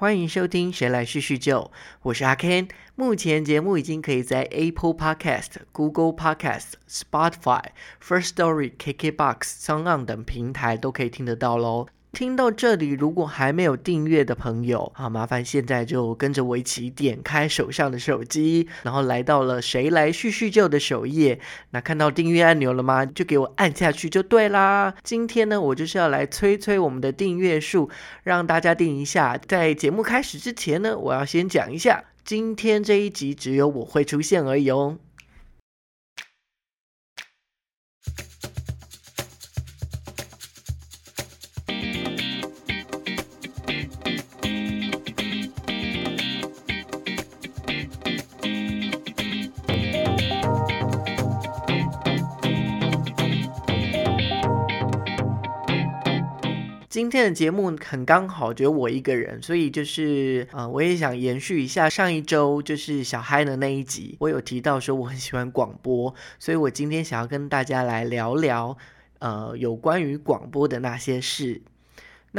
欢迎收听《谁来叙叙旧》，我是阿 Ken。目前节目已经可以在 Apple Podcast、Google Podcast、Spotify、First Story、KKBox、s o n g On 等平台都可以听得到喽。听到这里，如果还没有订阅的朋友，好麻烦现在就跟着我一起点开手上的手机，然后来到了“谁来叙叙旧”的首页。那看到订阅按钮了吗？就给我按下去就对啦。今天呢，我就是要来催催我们的订阅数，让大家订一下。在节目开始之前呢，我要先讲一下，今天这一集只有我会出现而已哦。今天的节目很刚好，只有我一个人，所以就是呃，我也想延续一下上一周就是小嗨的那一集，我有提到说我很喜欢广播，所以我今天想要跟大家来聊聊呃有关于广播的那些事。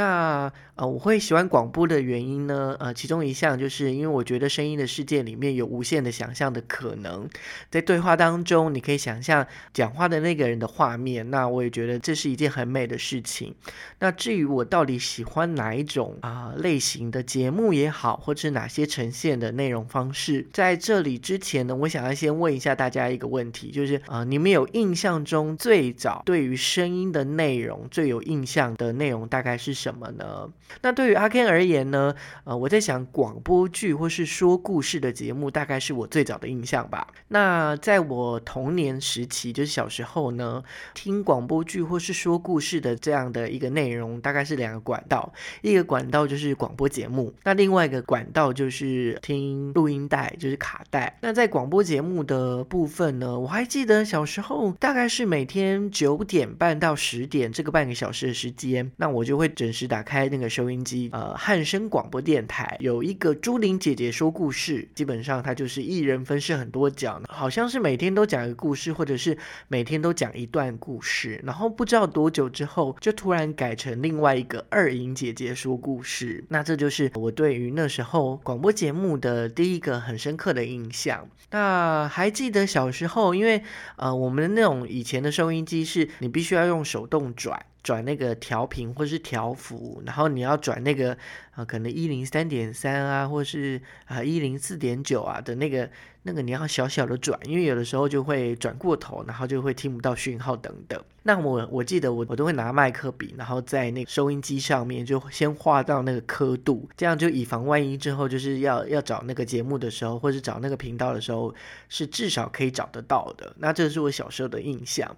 那呃，我会喜欢广播的原因呢，呃，其中一项就是因为我觉得声音的世界里面有无限的想象的可能，在对话当中，你可以想象讲话的那个人的画面，那我也觉得这是一件很美的事情。那至于我到底喜欢哪一种啊类型的节目也好，或者是哪些呈现的内容方式，在这里之前呢，我想要先问一下大家一个问题，就是啊，你们有印象中最早对于声音的内容最有印象的内容大概是？什么什么呢？那对于阿 Ken 而言呢？呃，我在想广播剧或是说故事的节目，大概是我最早的印象吧。那在我童年时期，就是小时候呢，听广播剧或是说故事的这样的一个内容，大概是两个管道。一个管道就是广播节目，那另外一个管道就是听录音带，就是卡带。那在广播节目的部分呢，我还记得小时候大概是每天九点半到十点这个半个小时的时间，那我就会整。是打开那个收音机，呃，汉声广播电台有一个朱玲姐姐说故事，基本上她就是一人分饰很多角，好像是每天都讲一个故事，或者是每天都讲一段故事，然后不知道多久之后就突然改成另外一个二莹姐姐说故事，那这就是我对于那时候广播节目的第一个很深刻的印象。那还记得小时候，因为呃，我们的那种以前的收音机是你必须要用手动转。转那个调频或是调幅，然后你要转那个啊，可能一零三点三啊，或是啊一零四点九啊的那个那个，你要小小的转，因为有的时候就会转过头，然后就会听不到讯号等等。那我我记得我我都会拿麦克笔，然后在那个收音机上面就先画到那个刻度，这样就以防万一之后就是要要找那个节目的时候，或是找那个频道的时候，是至少可以找得到的。那这是我小时候的印象。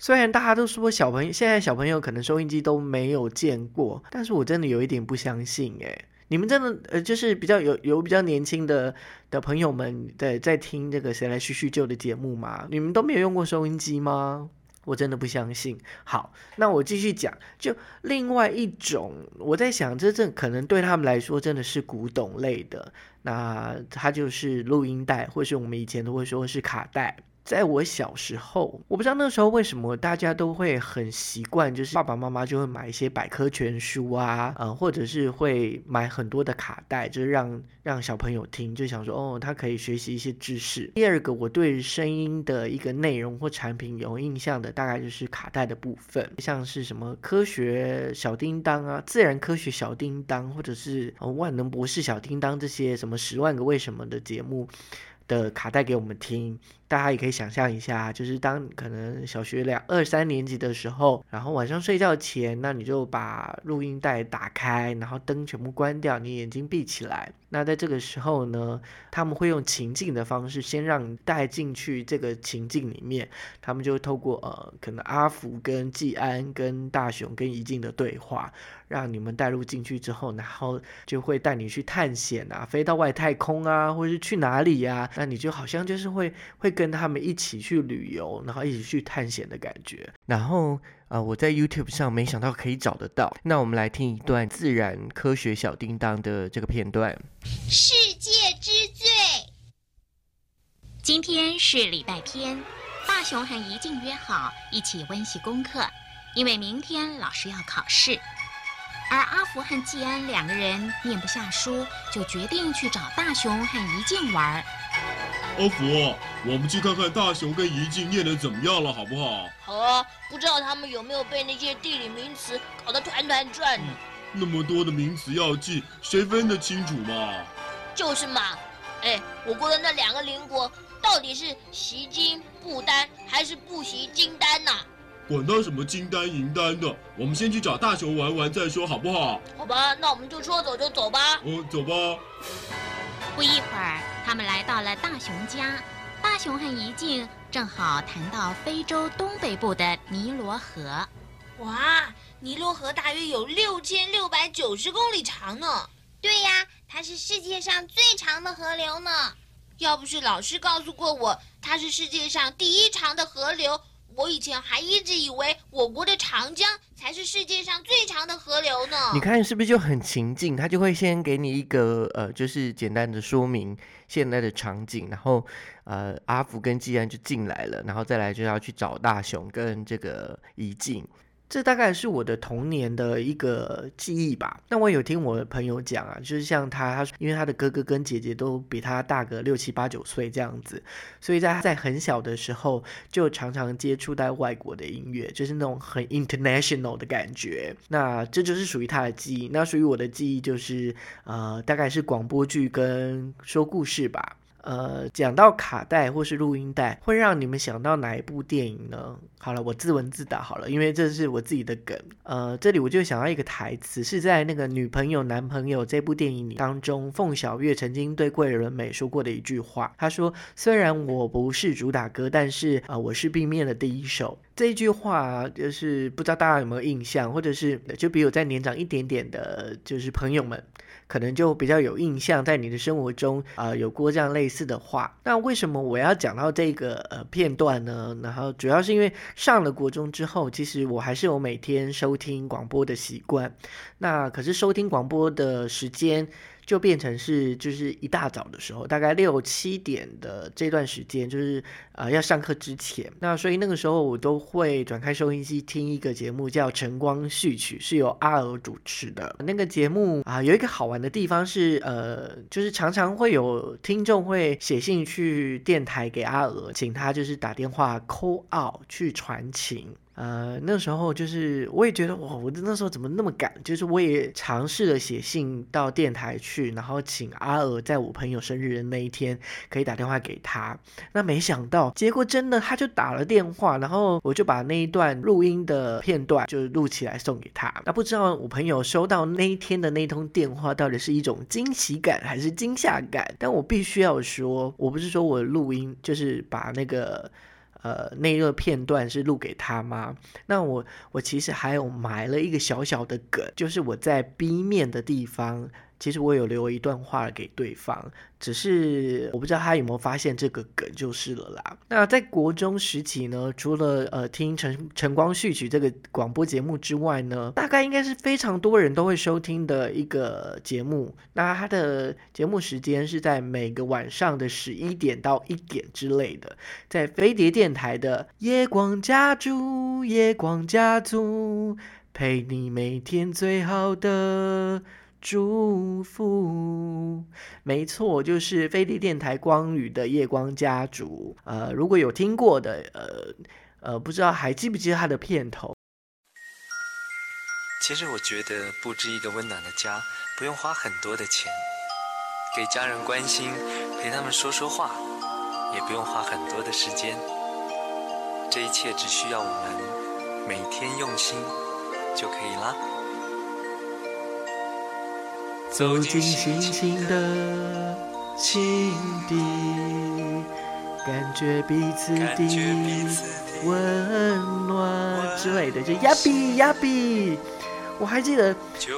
虽然大家都说小朋友现在小朋友可能收音机都没有见过，但是我真的有一点不相信诶，你们真的呃就是比较有有比较年轻的的朋友们在在听这个谁来叙叙旧的节目吗？你们都没有用过收音机吗？我真的不相信。好，那我继续讲，就另外一种，我在想，这这可能对他们来说真的是古董类的，那它就是录音带，或是我们以前都会说是卡带。在我小时候，我不知道那时候为什么大家都会很习惯，就是爸爸妈妈就会买一些百科全书啊，呃，或者是会买很多的卡带，就是让让小朋友听，就想说哦，他可以学习一些知识。第二个，我对声音的一个内容或产品有印象的，大概就是卡带的部分，像是什么科学小叮当啊、自然科学小叮当，或者是万能博士小叮当这些什么十万个为什么的节目。的卡带给我们听，大家也可以想象一下，就是当可能小学两二三年级的时候，然后晚上睡觉前，那你就把录音带打开，然后灯全部关掉，你眼睛闭起来。那在这个时候呢，他们会用情境的方式，先让你带进去这个情境里面，他们就透过呃，可能阿福跟季安跟大雄跟怡静的对话，让你们带入进去之后，然后就会带你去探险啊，飞到外太空啊，或者是去哪里呀？那你就好像就是会会跟他们一起去旅游，然后一起去探险的感觉，然后。啊，我在 YouTube 上没想到可以找得到。那我们来听一段自然科学小叮当的这个片段。世界之最，今天是礼拜天，大雄和怡静约好一起温习功课，因为明天老师要考试。而阿福和季安两个人念不下书，就决定去找大雄和怡静玩。阿福，我们去看看大雄跟怡静念的怎么样了，好不好？好啊，不知道他们有没有被那些地理名词搞得团团转呢？那么多的名词要记，谁分得清楚嘛？就是嘛。哎，我国的那两个邻国到底是袭金不丹还是不袭金丹呐？管他什么金丹银丹的，我们先去找大雄玩玩再说，好不好？好吧，那我们就说走就走吧。哦，走吧。不一会儿，他们来到了大熊家。大熊和怡静正好谈到非洲东北部的尼罗河。哇，尼罗河大约有六千六百九十公里长呢。对呀，它是世界上最长的河流呢。要不是老师告诉过我，它是世界上第一长的河流。我以前还一直以为我国的长江才是世界上最长的河流呢。你看是不是就很情境？他就会先给你一个呃，就是简单的说明现在的场景，然后呃，阿福跟季安就进来了，然后再来就要去找大雄跟这个怡静。这大概是我的童年的一个记忆吧。那我有听我的朋友讲啊，就是像他，他因为他的哥哥跟姐姐都比他大个六七八九岁这样子，所以在他在很小的时候就常常接触到外国的音乐，就是那种很 international 的感觉。那这就是属于他的记忆。那属于我的记忆就是呃，大概是广播剧跟说故事吧。呃，讲到卡带或是录音带，会让你们想到哪一部电影呢？好了，我自问自答好了，因为这是我自己的梗。呃，这里我就想到一个台词，是在那个《女朋友男朋友》这部电影里当中，凤小月曾经对桂纶镁说过的一句话。他说：“虽然我不是主打歌，但是啊，我是 B 面的第一首。”这句话就是不知道大家有没有印象，或者是就比我再年长一点点的，就是朋友们。可能就比较有印象，在你的生活中啊有过这样类似的话。那为什么我要讲到这个呃片段呢？然后主要是因为上了国中之后，其实我还是有每天收听广播的习惯。那可是收听广播的时间。就变成是，就是一大早的时候，大概六七点的这段时间，就是呃要上课之前，那所以那个时候我都会转开收音机听一个节目，叫《晨光序曲》，是由阿娥主持的。那个节目啊，有一个好玩的地方是，呃，就是常常会有听众会写信去电台给阿娥，请他就是打电话 call out 去传情。呃，那时候就是我也觉得哇，我那时候怎么那么赶？就是我也尝试了写信到电台去，然后请阿娥在我朋友生日的那一天可以打电话给他。那没想到结果真的他就打了电话，然后我就把那一段录音的片段就录起来送给他。那不知道我朋友收到那一天的那通电话到底是一种惊喜感还是惊吓感？但我必须要说，我不是说我录音就是把那个。呃，内热片段是录给他吗？那我我其实还有埋了一个小小的梗，就是我在 B 面的地方。其实我有留一段话给对方，只是我不知道他有没有发现这个梗就是了啦。那在国中时期呢，除了呃听晨晨光序曲这个广播节目之外呢，大概应该是非常多人都会收听的一个节目。那它的节目时间是在每个晚上的十一点到一点之类的，在飞碟电台的夜光家族，夜光家族陪你每天最好的。祝福，没错，就是飞地电台光宇的夜光家族。呃，如果有听过的，呃呃，不知道还记不记得他的片头？其实我觉得布置一个温暖的家，不用花很多的钱，给家人关心，陪他们说说话，也不用花很多的时间。这一切只需要我们每天用心就可以啦。走进星星的心底，感觉彼此的温暖之类的，就呀比呀比。我还记得，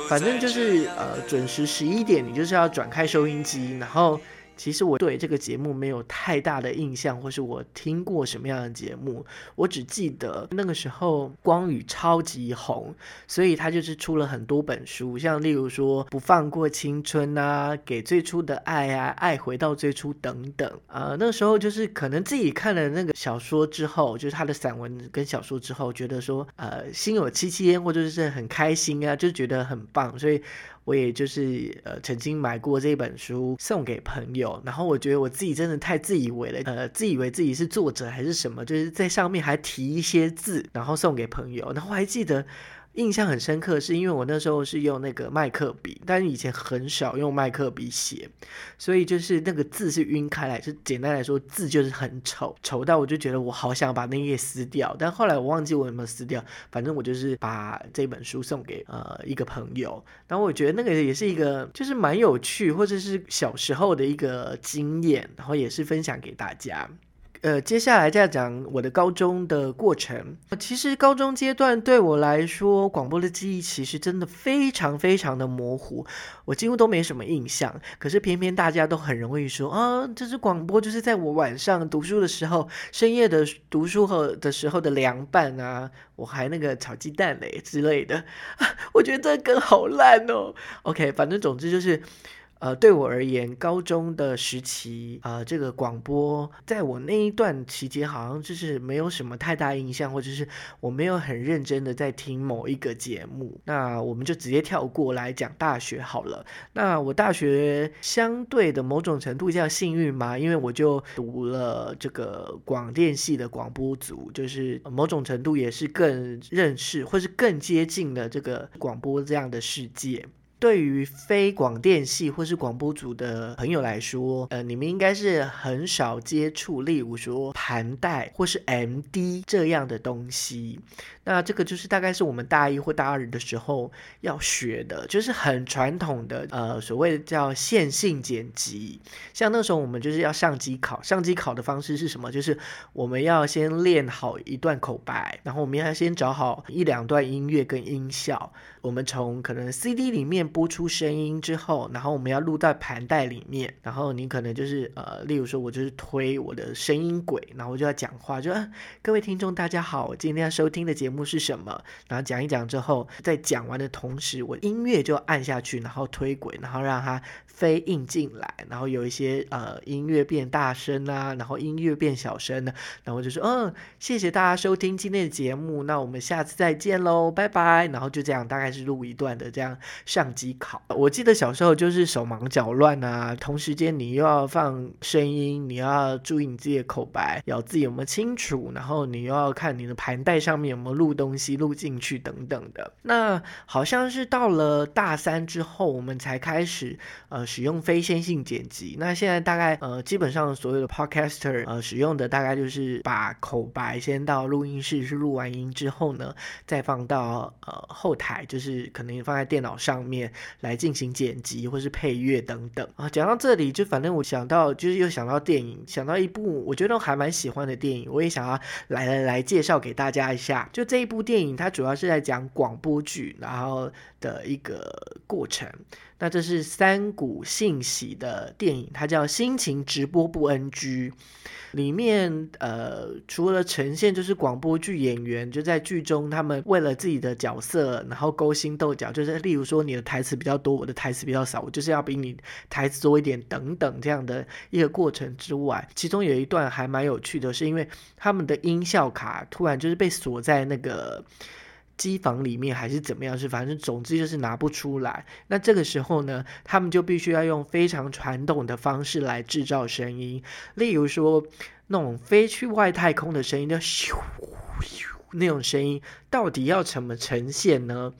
反正就是呃，准时十一点，你就是要转开收音机，然后其实我对这个节目没有太大的印象，或是我听过什么样的节目，我只记得那个时候光宇超级红，所以他就是出了很多本书，像例如说《不放过青春》啊，《给最初的爱》啊，《爱回到最初》等等。呃，那时候就是可能自己看了那个小说之后，就是他的散文跟小说之后，觉得说呃心有戚戚焉，或者是很开心啊，就觉得很棒，所以。我也就是呃曾经买过这本书送给朋友，然后我觉得我自己真的太自以为了，呃自以为自己是作者还是什么，就是在上面还提一些字，然后送给朋友，然后还记得。印象很深刻，是因为我那时候是用那个麦克笔，但是以前很少用麦克笔写，所以就是那个字是晕开来，就简单来说，字就是很丑，丑到我就觉得我好想把那页撕掉，但后来我忘记我有没有撕掉，反正我就是把这本书送给呃一个朋友，然后我觉得那个也是一个就是蛮有趣，或者是小时候的一个经验，然后也是分享给大家。呃，接下来再讲我的高中的过程。其实高中阶段对我来说，广播的记忆其实真的非常非常的模糊，我几乎都没什么印象。可是偏偏大家都很容易说啊，这是广播，就是在我晚上读书的时候，深夜的读书后的时候的凉拌啊，我还那个炒鸡蛋嘞之类的。我觉得这梗好烂哦。OK，反正总之就是。呃，对我而言，高中的时期，呃，这个广播，在我那一段期间，好像就是没有什么太大印象，或者是我没有很认真的在听某一个节目。那我们就直接跳过来讲大学好了。那我大学相对的某种程度叫幸运嘛，因为我就读了这个广电系的广播组，就是某种程度也是更认识或是更接近了这个广播这样的世界。对于非广电系或是广播组的朋友来说，呃，你们应该是很少接触，例如说盘带或是 MD 这样的东西。那这个就是大概是我们大一或大二的时候要学的，就是很传统的，呃，所谓的叫线性剪辑。像那时候我们就是要上机考，上机考的方式是什么？就是我们要先练好一段口白，然后我们要先找好一两段音乐跟音效。我们从可能 CD 里面播出声音之后，然后我们要录在盘带里面，然后你可能就是呃，例如说我就是推我的声音轨，然后我就要讲话，就各位听众大家好，我今天要收听的节目目是什么？然后讲一讲之后，在讲完的同时，我音乐就按下去，然后推轨，然后让它飞印进来，然后有一些呃音乐变大声啊，然后音乐变小声呢，然后就说嗯，谢谢大家收听今天的节目，那我们下次再见喽，拜拜，然后就这样大概。是录一段的这样相机考，我记得小时候就是手忙脚乱啊，同时间你又要放声音，你要注意你自己的口白咬字有没有清楚，然后你又要看你的盘带上面有没有录东西录进去等等的。那好像是到了大三之后，我们才开始呃使用非线性剪辑。那现在大概呃基本上所有的 podcaster 呃使用的大概就是把口白先到录音室是录完音之后呢，再放到呃后台就是。可能放在电脑上面来进行剪辑，或是配乐等等啊。讲到这里，就反正我想到，就是又想到电影，想到一部我觉得还蛮喜欢的电影，我也想要来来来介绍给大家一下。就这一部电影，它主要是在讲广播剧，然后的一个过程。那这是三股信息的电影，它叫《心情直播不 NG》。里面呃，除了呈现就是广播剧演员就在剧中，他们为了自己的角色，然后勾心斗角，就是例如说你的台词比较多，我的台词比较少，我就是要比你台词多一点等等这样的一个过程之外，其中有一段还蛮有趣的，是因为他们的音效卡突然就是被锁在那个。机房里面还是怎么样？是反正总之就是拿不出来。那这个时候呢，他们就必须要用非常传统的方式来制造声音，例如说那种飞去外太空的声音，叫咻咻那种声音，到底要怎么呈现呢？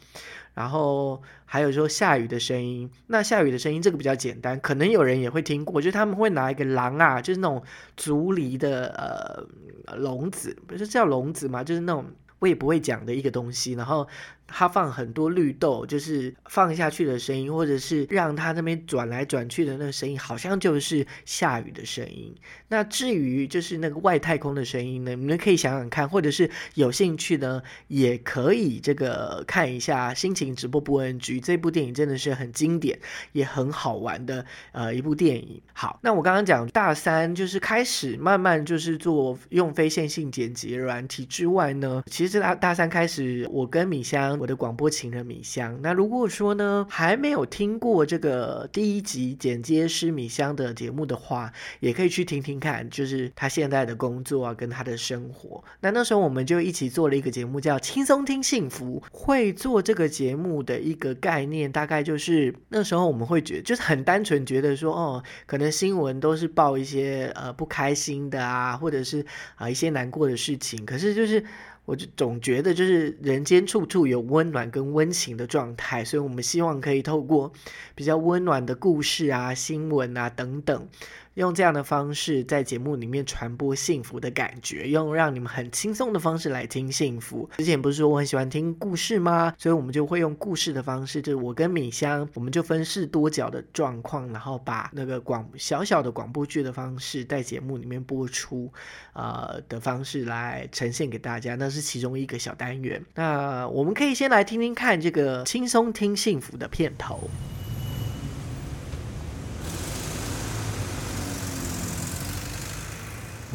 然后还有说下雨的声音，那下雨的声音这个比较简单，可能有人也会听过，就是他们会拿一个狼啊，就是那种竹篱的呃笼子，不是叫笼子吗？就是那种。我也不会讲的一个东西，然后它放很多绿豆，就是放下去的声音，或者是让它那边转来转去的那个声音，好像就是下雨的声音。那至于就是那个外太空的声音呢，你们可以想想看，或者是有兴趣呢，也可以这个看一下心情直播播 NG 这部电影，真的是很经典，也很好玩的呃一部电影。好，那我刚刚讲大三就是开始慢慢就是做用非线性剪辑软体之外呢，其实大大三开始，我跟米香。我的广播情人米香，那如果说呢还没有听过这个第一集剪接师米香的节目的话，也可以去听听看，就是他现在的工作啊，跟他的生活。那那时候我们就一起做了一个节目，叫《轻松听幸福》。会做这个节目的一个概念，大概就是那时候我们会觉得，就是很单纯觉得说，哦，可能新闻都是报一些呃不开心的啊，或者是啊一些难过的事情，可是就是。我就总觉得就是人间处处有温暖跟温情的状态，所以我们希望可以透过比较温暖的故事啊、新闻啊等等。用这样的方式在节目里面传播幸福的感觉，用让你们很轻松的方式来听幸福。之前不是说我很喜欢听故事吗？所以我们就会用故事的方式，就是我跟米香，我们就分饰多角的状况，然后把那个广小小的广播剧的方式在节目里面播出，呃的方式来呈现给大家。那是其中一个小单元。那我们可以先来听听看这个轻松听幸福的片头。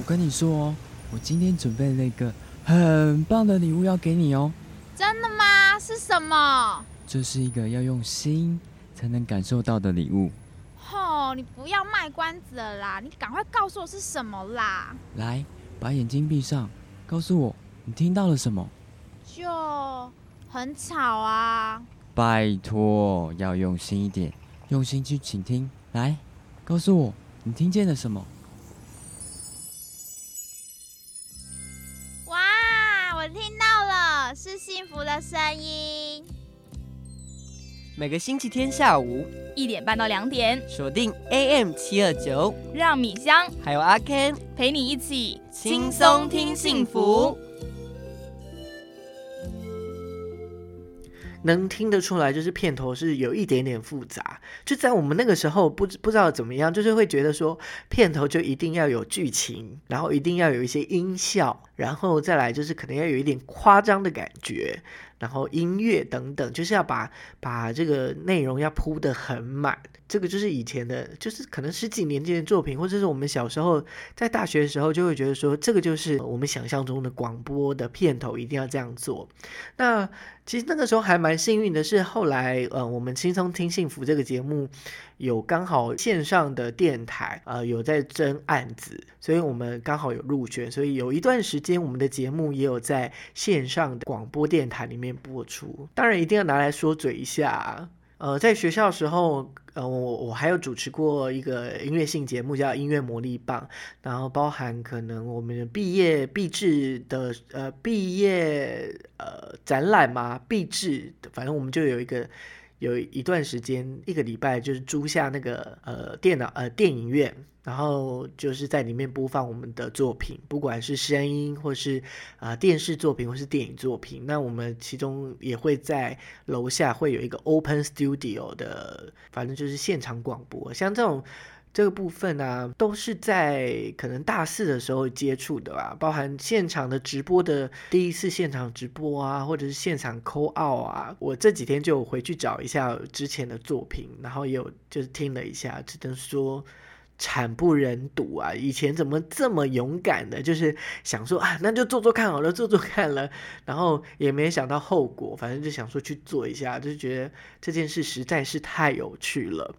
跟你说哦，我今天准备了一个很棒的礼物要给你哦。真的吗？是什么？这是一个要用心才能感受到的礼物。吼，你不要卖关子了啦，你赶快告诉我是什么啦！来，把眼睛闭上，告诉我你听到了什么？就很吵啊！拜托，要用心一点，用心去倾听。来，告诉我你听见了什么？是幸福的声音。每个星期天下午一点半到两点，锁定 AM 七二九，让米香还有阿 Ken 陪你一起轻松听幸福。能听得出来，就是片头是有一点点复杂。就在我们那个时候，不不知道怎么样，就是会觉得说，片头就一定要有剧情，然后一定要有一些音效，然后再来就是可能要有一点夸张的感觉。然后音乐等等，就是要把把这个内容要铺得很满。这个就是以前的，就是可能十几年前的作品，或者是我们小时候在大学的时候，就会觉得说，这个就是我们想象中的广播的片头一定要这样做。那其实那个时候还蛮幸运的，是后来呃，我们轻松听幸福这个节目。有刚好线上的电台，呃，有在争案子，所以我们刚好有入选，所以有一段时间我们的节目也有在线上的广播电台里面播出。当然一定要拿来说嘴一下，呃，在学校时候，呃，我我还有主持过一个音乐性节目叫音乐魔力棒，然后包含可能我们的毕业毕制的呃毕业呃展览嘛，毕制，反正我们就有一个。有一段时间，一个礼拜就是租下那个呃电脑呃电影院，然后就是在里面播放我们的作品，不管是声音或是啊电视作品或是电影作品。那我们其中也会在楼下会有一个 open studio 的，反正就是现场广播，像这种。这个部分呢，都是在可能大四的时候接触的吧，包含现场的直播的第一次现场直播啊，或者是现场 call out 啊。我这几天就回去找一下之前的作品，然后也有就是听了一下，只能说惨不忍睹啊！以前怎么这么勇敢的，就是想说啊，那就做做看好了，做做看了，然后也没想到后果，反正就想说去做一下，就觉得这件事实在是太有趣了。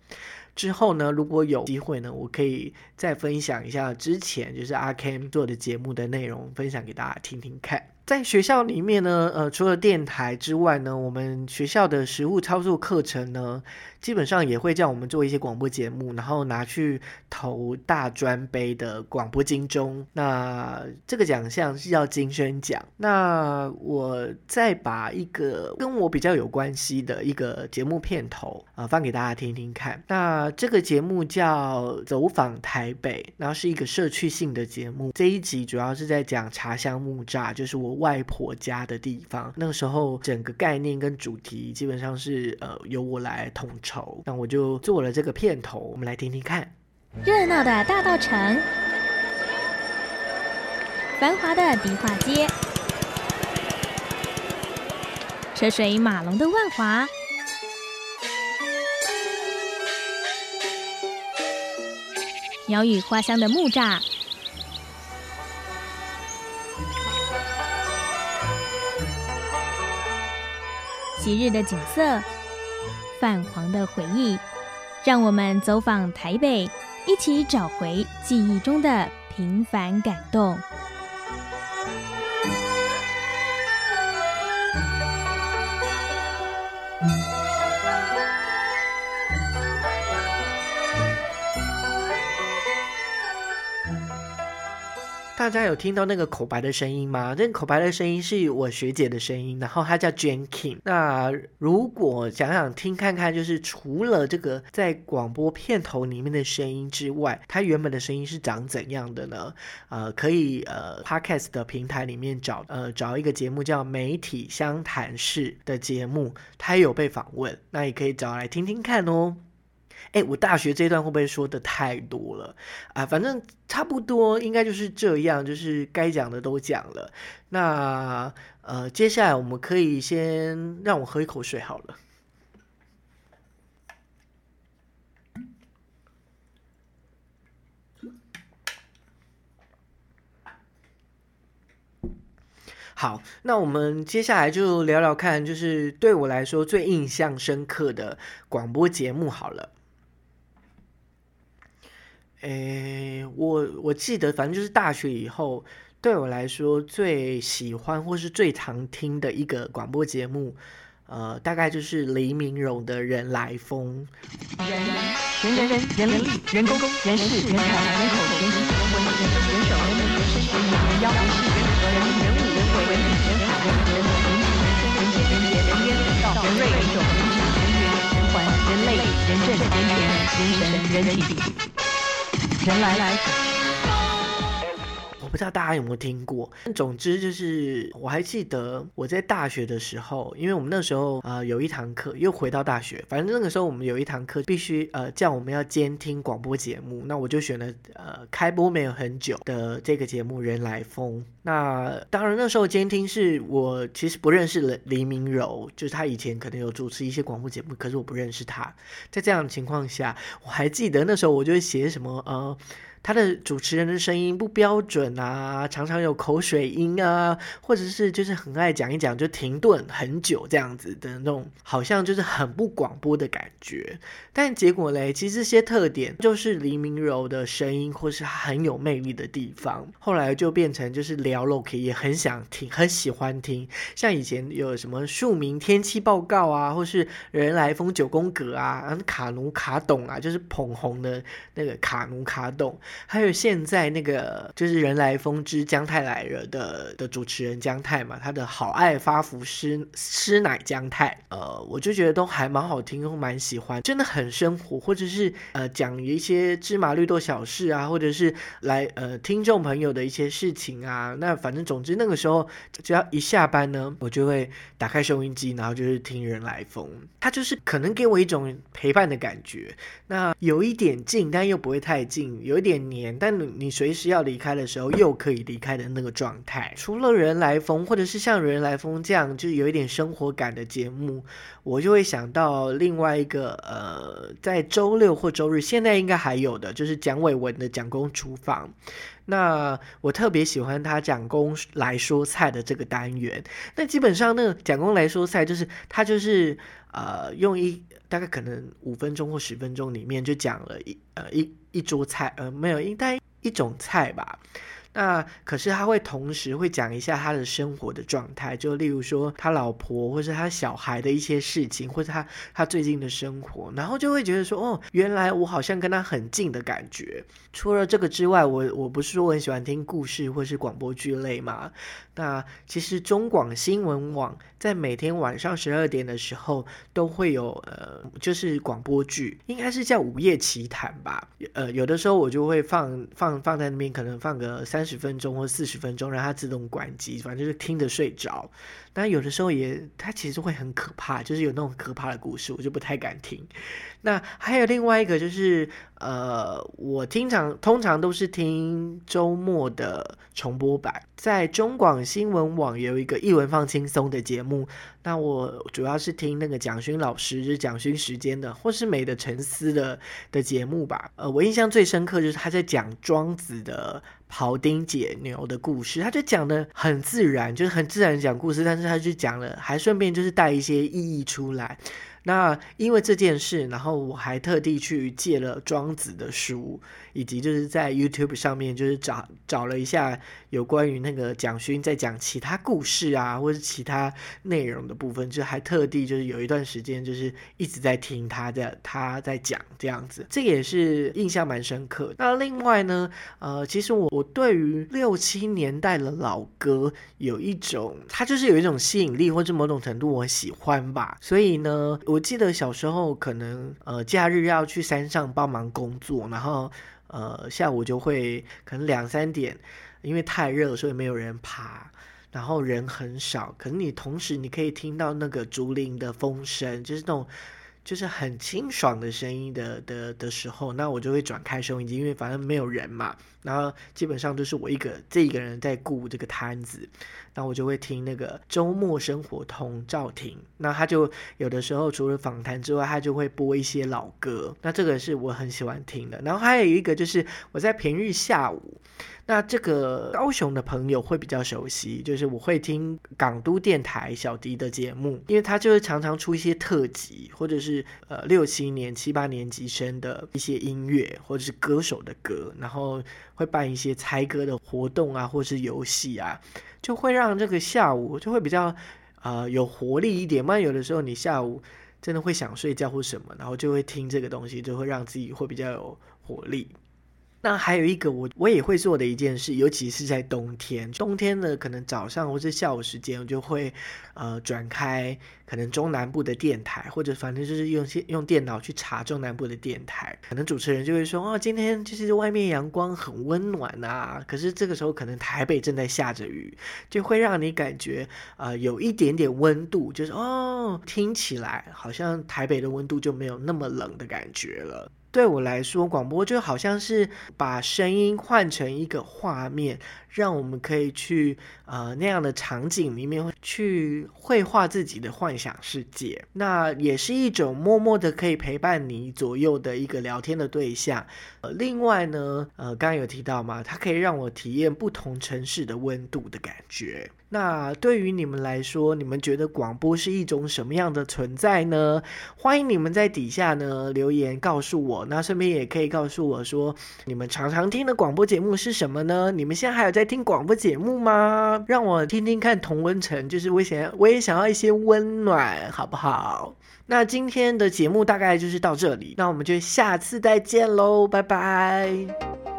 之后呢，如果有机会呢，我可以再分享一下之前就是阿 Ken 做的节目的内容，分享给大家听听看。在学校里面呢，呃，除了电台之外呢，我们学校的实物操作课程呢。基本上也会叫我们做一些广播节目，然后拿去投大专杯的广播金钟。那这个奖项是叫金声奖。那我再把一个跟我比较有关系的一个节目片头啊放给大家听听看。那这个节目叫走访台北，然后是一个社区性的节目。这一集主要是在讲茶香木栅，就是我外婆家的地方。那个时候整个概念跟主题基本上是呃由我来统筹，那我就做了这个片头，我们来听听看。热闹的大道城，繁华的迪化街，车水马龙的万华。鸟语花香的木栅，昔日的景色，泛黄的回忆，让我们走访台北，一起找回记忆中的平凡感动。大家有听到那个口白的声音吗？那个口白的声音是我学姐的声音，然后她叫 Jenkin。那如果想想听看看，就是除了这个在广播片头里面的声音之外，她原本的声音是长怎样的呢？呃，可以呃，Podcast 的平台里面找呃找一个节目叫《媒体相谈室》的节目，她有被访问，那也可以找来听听看哦。哎，我大学这段会不会说的太多了啊？反正差不多应该就是这样，就是该讲的都讲了。那呃，接下来我们可以先让我喝一口水好了。好，那我们接下来就聊聊看，就是对我来说最印象深刻的广播节目好了。诶，我我记得，反正就是大学以后，对我来说最喜欢或是最常听的一个广播节目，呃，大概就是黎明荣的人来疯。人人人人力人工人事人才人口人情人文人人手人民人身人妖人事人和人人物人为人品人海人人人情人生人杰人烟人道人瑞人种人质人缘人环人类人政人权人神人体。人来来。不知道大家有没有听过，总之就是我还记得我在大学的时候，因为我们那时候呃有一堂课，又回到大学，反正那个时候我们有一堂课必须呃叫我们要监听广播节目，那我就选了呃开播没有很久的这个节目《人来疯》。那当然那时候监听是我其实不认识黎黎明柔，就是他以前可能有主持一些广播节目，可是我不认识他。在这样的情况下，我还记得那时候我就会写什么呃。他的主持人的声音不标准啊，常常有口水音啊，或者是就是很爱讲一讲就停顿很久这样子的那种，好像就是很不广播的感觉。但结果嘞，其实这些特点就是黎明柔的声音或是很有魅力的地方。后来就变成就是聊 Loki 也很想听，很喜欢听。像以前有什么庶民天气报告啊，或是人来疯九宫格啊，卡奴卡董啊，就是捧红的那个卡奴卡董。还有现在那个就是人来疯之姜太来了的的主持人姜太嘛，他的好爱发福师师奶姜太，呃，我就觉得都还蛮好听，蛮喜欢，真的很生活，或者是呃讲一些芝麻绿豆小事啊，或者是来呃听众朋友的一些事情啊，那反正总之那个时候只要一下班呢，我就会打开收音机，然后就是听人来疯，他就是可能给我一种陪伴的感觉，那有一点近，但又不会太近，有一点。年，但你随时要离开的时候，又可以离开的那个状态。除了人来疯，或者是像人来疯这样，就是有一点生活感的节目，我就会想到另外一个，呃，在周六或周日，现在应该还有的，就是蒋伟文的蒋公厨房。那我特别喜欢他蒋公来说菜的这个单元。那基本上，那个蒋公来说菜，就是他就是呃，用一大概可能五分钟或十分钟里面，就讲了一呃一。一桌菜，呃，没有，应该一种菜吧。那可是他会同时会讲一下他的生活的状态，就例如说他老婆或是他小孩的一些事情，或者他他最近的生活，然后就会觉得说，哦，原来我好像跟他很近的感觉。除了这个之外，我我不是说我很喜欢听故事或是广播剧类吗？那其实中广新闻网在每天晚上十二点的时候都会有呃，就是广播剧，应该是叫《午夜奇谈》吧。呃，有的时候我就会放放放在那边，可能放个三。十分钟或四十分钟，让它自动关机，反正就是听着睡着。但有的时候也，它其实会很可怕，就是有那种可怕的故事，我就不太敢听。那还有另外一个就是，呃，我经常通常都是听周末的重播版，在中广新闻网有一个译文放轻松的节目。那我主要是听那个蒋勋老师，就是蒋勋时间的，或是美的沉思的的节目吧。呃，我印象最深刻就是他在讲庄子的庖丁解牛的故事，他就讲的很自然，就是很自然讲故事，但是他就讲了，还顺便就是带一些意义出来。那因为这件事，然后我还特地去借了庄子的书，以及就是在 YouTube 上面就是找找了一下有关于那个蒋勋在讲其他故事啊，或者其他内容的部分，就还特地就是有一段时间就是一直在听他的他在讲这样子，这也是印象蛮深刻。那另外呢，呃，其实我我对于六七年代的老歌有一种，它就是有一种吸引力，或者某种程度我喜欢吧，所以呢，我记得小时候可能呃假日要去山上帮忙工作，然后呃下午就会可能两三点，因为太热，所以没有人爬，然后人很少，可能你同时你可以听到那个竹林的风声，就是那种就是很清爽的声音的的的时候，那我就会转开收音机，因为反正没有人嘛，然后基本上都是我一个这一个人在顾这个摊子。那我就会听那个周末生活通赵婷，那他就有的时候除了访谈之外，他就会播一些老歌，那这个是我很喜欢听的。然后还有一个就是我在平日下午，那这个高雄的朋友会比较熟悉，就是我会听港都电台小迪的节目，因为他就是常常出一些特辑，或者是呃六七年、七八年级生的一些音乐，或者是歌手的歌，然后会办一些猜歌的活动啊，或是游戏啊。就会让这个下午就会比较，呃，有活力一点。不然有的时候你下午真的会想睡觉或什么，然后就会听这个东西，就会让自己会比较有活力。那还有一个我我也会做的一件事，尤其是在冬天，冬天呢可能早上或是下午时间，我就会呃转开可能中南部的电台，或者反正就是用用电脑去查中南部的电台，可能主持人就会说哦，今天就是外面阳光很温暖啊，可是这个时候可能台北正在下着雨，就会让你感觉呃有一点点温度，就是哦听起来好像台北的温度就没有那么冷的感觉了。对我来说，广播就好像是把声音换成一个画面。让我们可以去呃那样的场景里面去绘画自己的幻想世界，那也是一种默默的可以陪伴你左右的一个聊天的对象。呃，另外呢，呃，刚刚有提到嘛，它可以让我体验不同城市的温度的感觉。那对于你们来说，你们觉得广播是一种什么样的存在呢？欢迎你们在底下呢留言告诉我。那顺便也可以告诉我说，你们常常听的广播节目是什么呢？你们现在还有在听广播节目吗？让我听听看同温层，就是我想我也想要一些温暖，好不好？那今天的节目大概就是到这里，那我们就下次再见喽，拜拜。